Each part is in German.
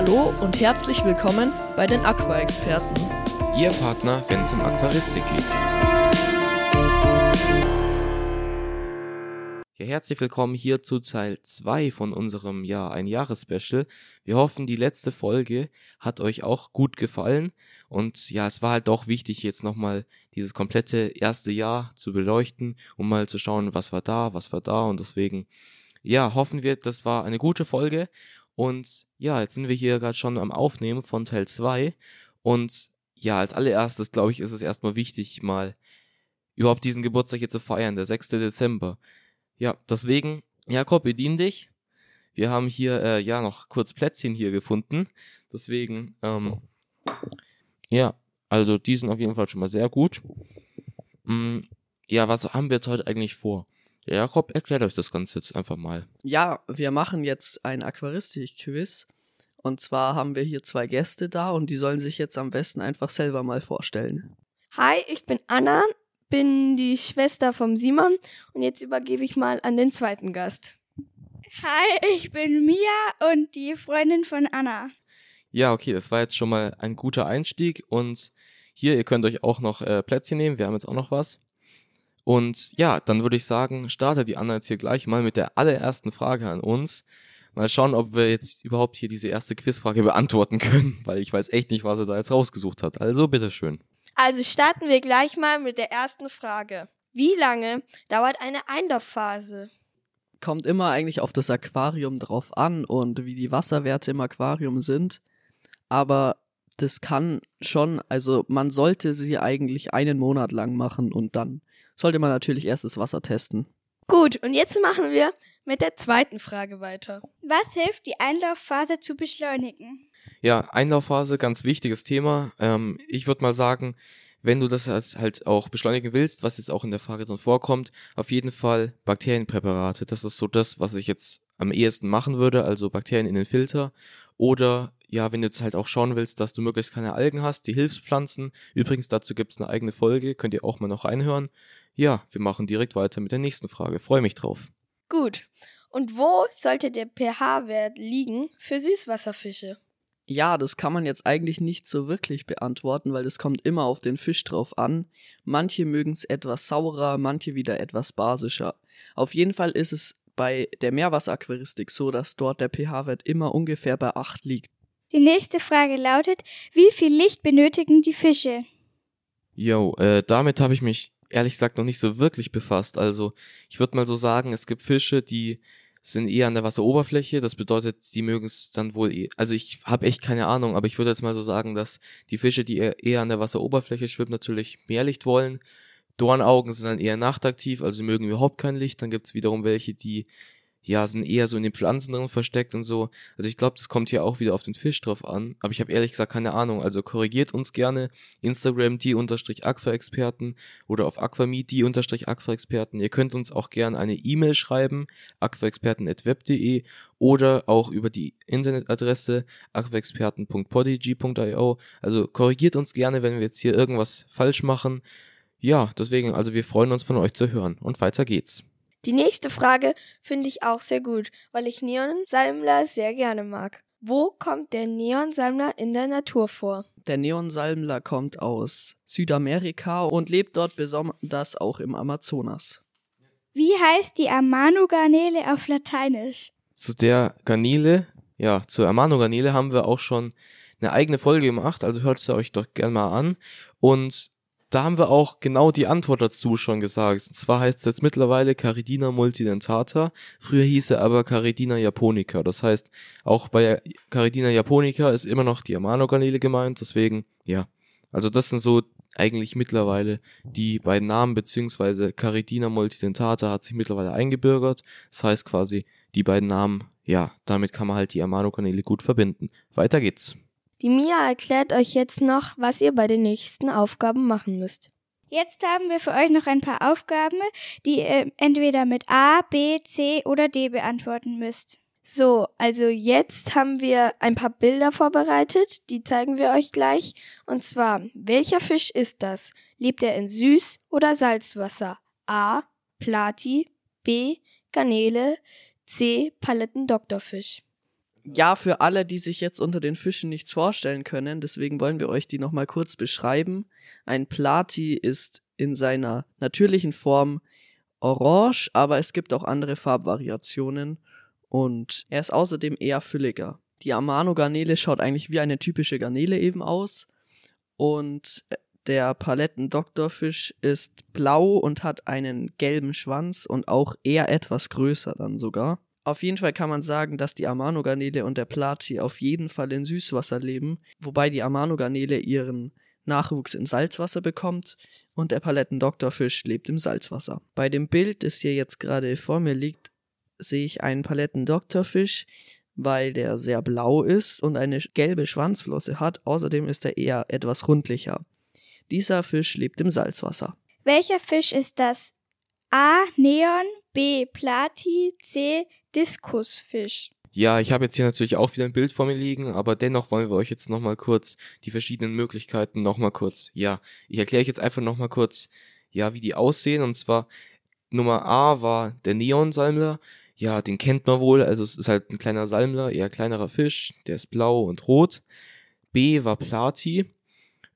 Hallo und herzlich willkommen bei den Aqua-Experten. Ihr Partner, wenn es um Aquaristik geht. Ja, herzlich willkommen hier zu Teil 2 von unserem ja, ein Jahres-Special. Wir hoffen, die letzte Folge hat euch auch gut gefallen. Und ja, es war halt doch wichtig, jetzt nochmal dieses komplette erste Jahr zu beleuchten, um mal zu schauen, was war da, was war da. Und deswegen, ja, hoffen wir, das war eine gute Folge. Und ja, jetzt sind wir hier gerade schon am Aufnehmen von Teil 2. Und ja, als allererstes, glaube ich, ist es erstmal wichtig, mal überhaupt diesen Geburtstag hier zu feiern, der 6. Dezember. Ja, deswegen, Jakob, bedien dich. Wir haben hier äh, ja noch kurz Plätzchen hier gefunden. Deswegen, ähm, ja, also die sind auf jeden Fall schon mal sehr gut. Mm, ja, was haben wir jetzt heute eigentlich vor? Ja, Jakob, erklärt euch das Ganze jetzt einfach mal. Ja, wir machen jetzt ein Aquaristik-Quiz. Und zwar haben wir hier zwei Gäste da und die sollen sich jetzt am besten einfach selber mal vorstellen. Hi, ich bin Anna, bin die Schwester vom Simon und jetzt übergebe ich mal an den zweiten Gast. Hi, ich bin Mia und die Freundin von Anna. Ja, okay, das war jetzt schon mal ein guter Einstieg und hier, ihr könnt euch auch noch äh, Plätzchen nehmen, wir haben jetzt auch noch was. Und ja, dann würde ich sagen, startet die Anna jetzt hier gleich mal mit der allerersten Frage an uns. Mal schauen, ob wir jetzt überhaupt hier diese erste Quizfrage beantworten können, weil ich weiß echt nicht, was er da jetzt rausgesucht hat. Also bitteschön. Also starten wir gleich mal mit der ersten Frage. Wie lange dauert eine Einlaufphase? Kommt immer eigentlich auf das Aquarium drauf an und wie die Wasserwerte im Aquarium sind. Aber das kann schon, also man sollte sie eigentlich einen Monat lang machen und dann sollte man natürlich erst das Wasser testen. Gut, und jetzt machen wir mit der zweiten Frage weiter. Was hilft, die Einlaufphase zu beschleunigen? Ja, Einlaufphase, ganz wichtiges Thema. Ähm, ich würde mal sagen, wenn du das halt auch beschleunigen willst, was jetzt auch in der Frage drin vorkommt, auf jeden Fall Bakterienpräparate. Das ist so das, was ich jetzt am ehesten machen würde, also Bakterien in den Filter. Oder ja, wenn du jetzt halt auch schauen willst, dass du möglichst keine Algen hast, die Hilfspflanzen. Übrigens, dazu gibt's eine eigene Folge, könnt ihr auch mal noch reinhören. Ja, wir machen direkt weiter mit der nächsten Frage. Freue mich drauf. Gut. Und wo sollte der pH-Wert liegen für Süßwasserfische? Ja, das kann man jetzt eigentlich nicht so wirklich beantworten, weil das kommt immer auf den Fisch drauf an. Manche mögen es etwas saurer, manche wieder etwas basischer. Auf jeden Fall ist es bei der Meerwasseraquaristik so, dass dort der pH-Wert immer ungefähr bei 8 liegt. Die nächste Frage lautet, wie viel Licht benötigen die Fische? Jo, äh, damit habe ich mich ehrlich gesagt noch nicht so wirklich befasst. Also ich würde mal so sagen, es gibt Fische, die sind eher an der Wasseroberfläche. Das bedeutet, die mögen es dann wohl eh. Also ich habe echt keine Ahnung, aber ich würde jetzt mal so sagen, dass die Fische, die eher an der Wasseroberfläche schwimmen, natürlich mehr Licht wollen. Dornaugen sind dann eher nachtaktiv, also mögen überhaupt kein Licht. Dann gibt's wiederum welche, die ja, sind eher so in den Pflanzen drin versteckt und so. Also ich glaube, das kommt hier auch wieder auf den Fisch drauf an. Aber ich habe ehrlich gesagt keine Ahnung. Also korrigiert uns gerne. Instagram die unterstrich Aqua-Experten oder auf Aquamie die unterstrich Aqua-Experten. Ihr könnt uns auch gerne eine E-Mail schreiben, aquaexperten.web.de oder auch über die Internetadresse aquaexperten.podigy.io. Also korrigiert uns gerne, wenn wir jetzt hier irgendwas falsch machen. Ja, deswegen, also wir freuen uns von euch zu hören. Und weiter geht's. Die nächste Frage finde ich auch sehr gut, weil ich Neonsalmler sehr gerne mag. Wo kommt der Neonsalmler in der Natur vor? Der Neonsalmler kommt aus Südamerika und lebt dort besonders auch im Amazonas. Wie heißt die Amano-Garnele auf Lateinisch? Zu der Garnele, ja, zur Amano-Garnele haben wir auch schon eine eigene Folge gemacht, also hört sie euch doch gerne mal an. Und da haben wir auch genau die Antwort dazu schon gesagt. Und zwar heißt es jetzt mittlerweile Caridina multidentata. Früher hieß er aber Caridina japonica. Das heißt, auch bei Caridina japonica ist immer noch die Amano-Garnele gemeint. Deswegen, ja. Also das sind so eigentlich mittlerweile die beiden Namen, beziehungsweise Caridina multidentata hat sich mittlerweile eingebürgert. Das heißt quasi, die beiden Namen, ja, damit kann man halt die Amano-Garnele gut verbinden. Weiter geht's. Die Mia erklärt euch jetzt noch, was ihr bei den nächsten Aufgaben machen müsst. Jetzt haben wir für euch noch ein paar Aufgaben, die ihr entweder mit A, B, C oder D beantworten müsst. So, also jetzt haben wir ein paar Bilder vorbereitet, die zeigen wir euch gleich. Und zwar, welcher Fisch ist das? Lebt er in Süß- oder Salzwasser? A. Plati, B. Garnele, C. Palettendoktorfisch. Ja, für alle, die sich jetzt unter den Fischen nichts vorstellen können, deswegen wollen wir euch die nochmal kurz beschreiben. Ein Plati ist in seiner natürlichen Form orange, aber es gibt auch andere Farbvariationen und er ist außerdem eher fülliger. Die Amano-Garnele schaut eigentlich wie eine typische Garnele eben aus und der Paletten-Doktorfisch ist blau und hat einen gelben Schwanz und auch eher etwas größer dann sogar. Auf jeden Fall kann man sagen, dass die Amano-Garnele und der Plati auf jeden Fall in Süßwasser leben, wobei die Amano-Garnele ihren Nachwuchs in Salzwasser bekommt und der Paletten-Doktorfisch lebt im Salzwasser. Bei dem Bild, das hier jetzt gerade vor mir liegt, sehe ich einen Paletten-Doktorfisch, weil der sehr blau ist und eine gelbe Schwanzflosse hat. Außerdem ist er eher etwas rundlicher. Dieser Fisch lebt im Salzwasser. Welcher Fisch ist das? A. Neon, B. Plati, C. Diskusfisch. Ja, ich habe jetzt hier natürlich auch wieder ein Bild vor mir liegen, aber dennoch wollen wir euch jetzt nochmal kurz die verschiedenen Möglichkeiten nochmal kurz, ja, ich erkläre euch jetzt einfach nochmal kurz, ja, wie die aussehen. Und zwar Nummer A war der Neonsalmler. Ja, den kennt man wohl, also es ist halt ein kleiner Salmler, eher kleinerer Fisch, der ist blau und rot. B war Plati.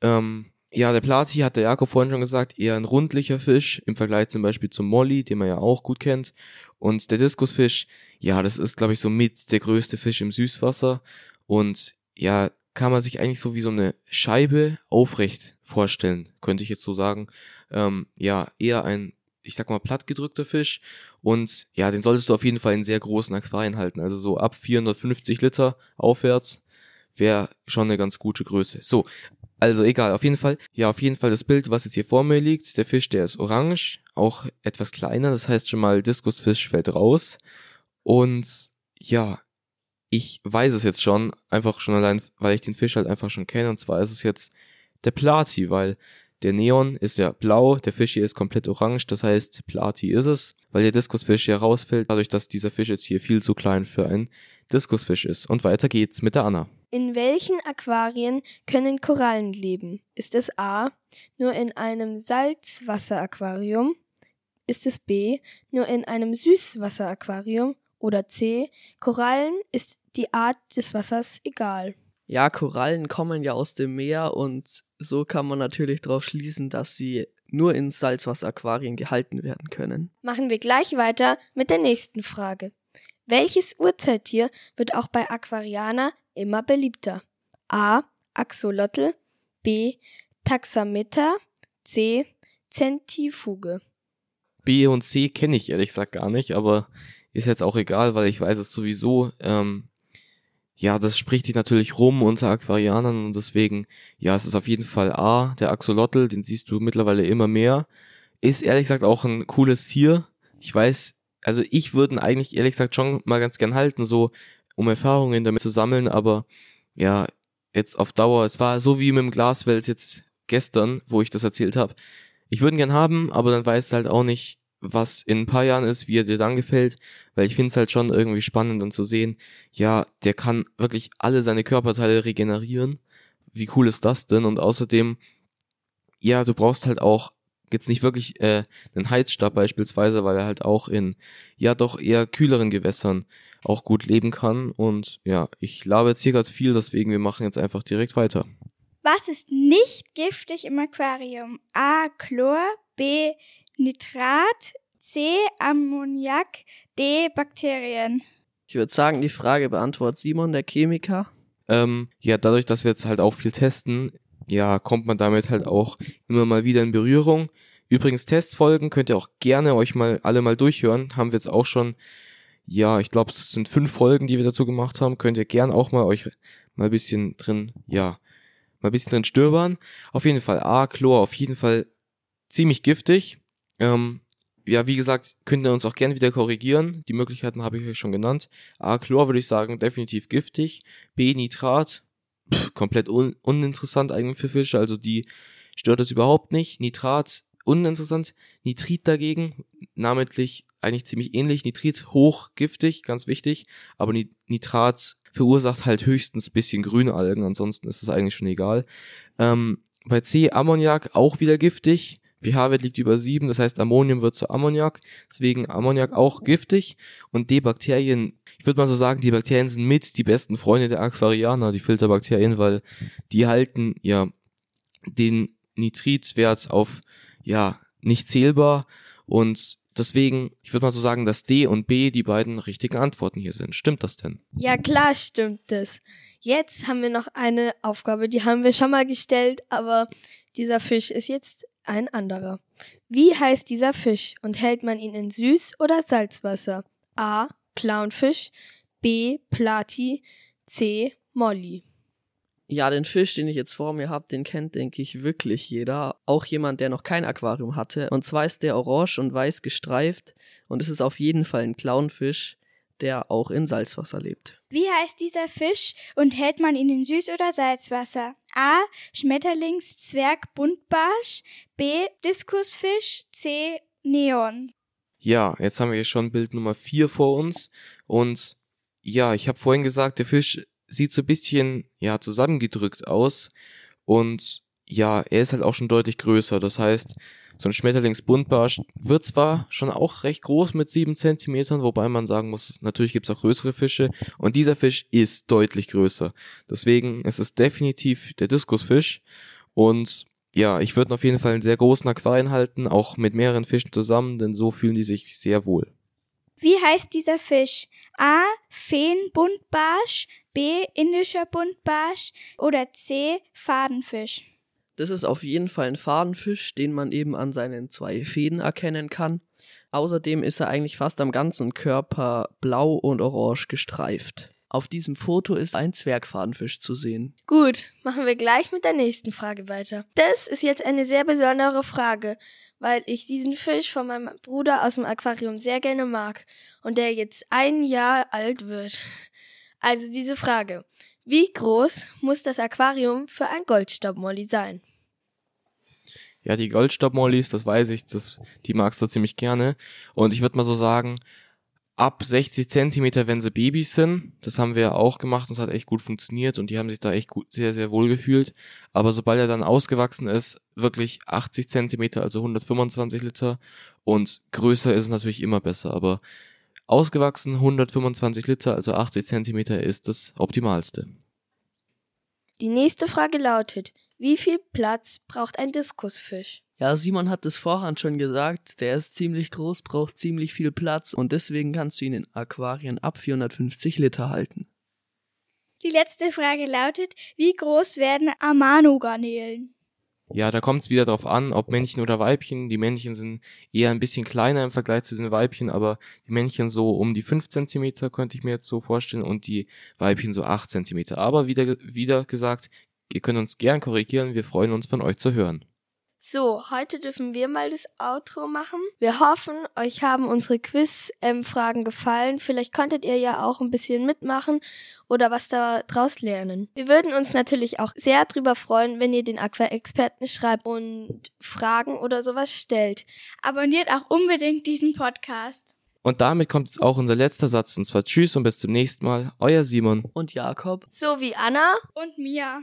Ähm, ja, der Plati hat der Jakob vorhin schon gesagt, eher ein rundlicher Fisch im Vergleich zum Beispiel zum Molly, den man ja auch gut kennt. Und der Diskusfisch, ja, das ist, glaube ich, so mit der größte Fisch im Süßwasser. Und ja, kann man sich eigentlich so wie so eine Scheibe aufrecht vorstellen, könnte ich jetzt so sagen. Ähm, ja, eher ein, ich sag mal, plattgedrückter Fisch. Und ja, den solltest du auf jeden Fall in sehr großen Aquarien halten. Also so ab 450 Liter aufwärts wäre schon eine ganz gute Größe. So, also egal, auf jeden Fall. Ja, auf jeden Fall das Bild, was jetzt hier vor mir liegt. Der Fisch, der ist orange, auch etwas kleiner. Das heißt schon mal, Diskusfisch fällt raus. Und ja, ich weiß es jetzt schon, einfach schon allein, weil ich den Fisch halt einfach schon kenne. Und zwar ist es jetzt der Plati, weil der Neon ist ja blau, der Fisch hier ist komplett orange, das heißt Plati ist es, weil der Diskusfisch hier rausfällt, dadurch, dass dieser Fisch jetzt hier viel zu klein für ein Diskusfisch ist. Und weiter geht's mit der Anna. In welchen Aquarien können Korallen leben? Ist es A. nur in einem Salzwasseraquarium? Ist es B. nur in einem Süßwasseraquarium? Oder C. Korallen ist die Art des Wassers egal. Ja, Korallen kommen ja aus dem Meer und so kann man natürlich darauf schließen, dass sie nur in Salzwasseraquarien gehalten werden können. Machen wir gleich weiter mit der nächsten Frage. Welches Urzeittier wird auch bei Aquarianer immer beliebter? A. Axolotl, B. Taxameter, C. Zentrifuge. B und C kenne ich ehrlich gesagt gar nicht, aber ist jetzt auch egal, weil ich weiß es sowieso. Ähm, ja, das spricht sich natürlich rum unter Aquarianern und deswegen, ja, es ist auf jeden Fall A, der Axolotl, den siehst du mittlerweile immer mehr. Ist ehrlich gesagt auch ein cooles Tier. Ich weiß, also ich würde eigentlich ehrlich gesagt schon mal ganz gern halten, so um Erfahrungen damit zu sammeln, aber ja, jetzt auf Dauer, es war so wie mit dem Glaswels jetzt gestern, wo ich das erzählt habe. Ich würde ihn gern haben, aber dann weißt du halt auch nicht, was in ein paar Jahren ist, wie er dir dann gefällt, weil ich finde es halt schon irgendwie spannend dann zu sehen, ja, der kann wirklich alle seine Körperteile regenerieren. Wie cool ist das denn? Und außerdem, ja, du brauchst halt auch jetzt nicht wirklich äh, einen Heizstab beispielsweise, weil er halt auch in ja doch eher kühleren Gewässern auch gut leben kann. Und ja, ich labe jetzt hier gerade viel, deswegen wir machen jetzt einfach direkt weiter. Was ist nicht giftig im Aquarium? A. Chlor, B. Nitrat, C. Ammoniak, D. Bakterien. Ich würde sagen, die Frage beantwortet Simon, der Chemiker. Ähm, ja, dadurch, dass wir jetzt halt auch viel testen, ja, kommt man damit halt auch immer mal wieder in Berührung. Übrigens, Testfolgen könnt ihr auch gerne euch mal alle mal durchhören. Haben wir jetzt auch schon, ja, ich glaube, es sind fünf Folgen, die wir dazu gemacht haben. Könnt ihr gern auch mal euch mal ein bisschen drin, ja, mal ein bisschen drin stöbern. Auf jeden Fall A, Chlor, auf jeden Fall ziemlich giftig. Ähm, ja, wie gesagt, könnt ihr uns auch gerne wieder korrigieren. Die Möglichkeiten habe ich euch schon genannt. A, Chlor würde ich sagen, definitiv giftig. B, Nitrat, pff, komplett un uninteressant eigentlich für Fische. Also die stört das überhaupt nicht. Nitrat, uninteressant. Nitrit dagegen, namentlich eigentlich ziemlich ähnlich. Nitrit hoch giftig, ganz wichtig. Aber Nitrat verursacht halt höchstens bisschen grüne Algen. Ansonsten ist es eigentlich schon egal. Ähm, bei C, Ammoniak, auch wieder giftig pH-Wert liegt über 7, das heißt Ammonium wird zu Ammoniak, deswegen Ammoniak auch giftig und die Bakterien, ich würde mal so sagen, die Bakterien sind mit die besten Freunde der Aquarianer, die Filterbakterien, weil die halten ja den Nitritwert auf ja nicht zählbar und deswegen, ich würde mal so sagen, dass D und B die beiden richtigen Antworten hier sind. Stimmt das denn? Ja, klar stimmt das. Jetzt haben wir noch eine Aufgabe, die haben wir schon mal gestellt, aber dieser Fisch ist jetzt ein anderer. Wie heißt dieser Fisch und hält man ihn in Süß- oder Salzwasser? A. Clownfisch, B. Plati, C. Molly. Ja, den Fisch, den ich jetzt vor mir habe, den kennt, denke ich, wirklich jeder. Auch jemand, der noch kein Aquarium hatte. Und zwar ist der orange und weiß gestreift und es ist auf jeden Fall ein Clownfisch, der auch in Salzwasser lebt. Wie heißt dieser Fisch und hält man ihn in Süß- oder Salzwasser? A. Schmetterlingszwerg-Buntbarsch, B. Diskusfisch, C. Neon. Ja, jetzt haben wir hier schon Bild Nummer 4 vor uns und ja, ich habe vorhin gesagt, der Fisch sieht so ein bisschen ja zusammengedrückt aus und ja, er ist halt auch schon deutlich größer. Das heißt, so ein Schmetterlingsbuntbarsch wird zwar schon auch recht groß mit sieben Zentimetern, wobei man sagen muss, natürlich gibt's auch größere Fische und dieser Fisch ist deutlich größer. Deswegen ist es definitiv der Diskusfisch und ja, ich würde auf jeden Fall einen sehr großen Aquarien halten, auch mit mehreren Fischen zusammen, denn so fühlen die sich sehr wohl. Wie heißt dieser Fisch? A. Feenbuntbarsch, B. Indischer Buntbarsch oder C. Fadenfisch. Das ist auf jeden Fall ein Fadenfisch, den man eben an seinen zwei Fäden erkennen kann. Außerdem ist er eigentlich fast am ganzen Körper blau und orange gestreift. Auf diesem Foto ist ein Zwergfadenfisch zu sehen. Gut, machen wir gleich mit der nächsten Frage weiter. Das ist jetzt eine sehr besondere Frage, weil ich diesen Fisch von meinem Bruder aus dem Aquarium sehr gerne mag und der jetzt ein Jahr alt wird. Also diese Frage. Wie groß muss das Aquarium für ein Goldstaubmolly sein? Ja, die Goldstaubmollis, das weiß ich, das, die magst du ziemlich gerne. Und ich würde mal so sagen, ab 60 Zentimeter, wenn sie Babys sind. Das haben wir ja auch gemacht und es hat echt gut funktioniert und die haben sich da echt gut, sehr, sehr wohl gefühlt. Aber sobald er dann ausgewachsen ist, wirklich 80 Zentimeter, also 125 Liter und größer ist es natürlich immer besser. Aber ausgewachsen 125 Liter, also 80 Zentimeter ist das optimalste. Die nächste Frage lautet, wie viel Platz braucht ein Diskusfisch? Ja, Simon hat es vorhin schon gesagt, der ist ziemlich groß, braucht ziemlich viel Platz und deswegen kannst du ihn in Aquarien ab 450 Liter halten. Die letzte Frage lautet, wie groß werden Amano-Garnelen? Ja, da kommt es wieder drauf an, ob Männchen oder Weibchen. Die Männchen sind eher ein bisschen kleiner im Vergleich zu den Weibchen, aber die Männchen so um die 5 Zentimeter könnte ich mir jetzt so vorstellen und die Weibchen so 8 Zentimeter. Aber wieder, wieder gesagt, ihr könnt uns gern korrigieren, wir freuen uns von euch zu hören. So, heute dürfen wir mal das Outro machen. Wir hoffen, euch haben unsere Quiz-Fragen gefallen. Vielleicht konntet ihr ja auch ein bisschen mitmachen oder was da draus lernen. Wir würden uns natürlich auch sehr drüber freuen, wenn ihr den Aqua-Experten schreibt und Fragen oder sowas stellt. Abonniert auch unbedingt diesen Podcast. Und damit kommt jetzt auch unser letzter Satz und zwar Tschüss und bis zum nächsten Mal. Euer Simon. Und Jakob. So wie Anna. Und Mia.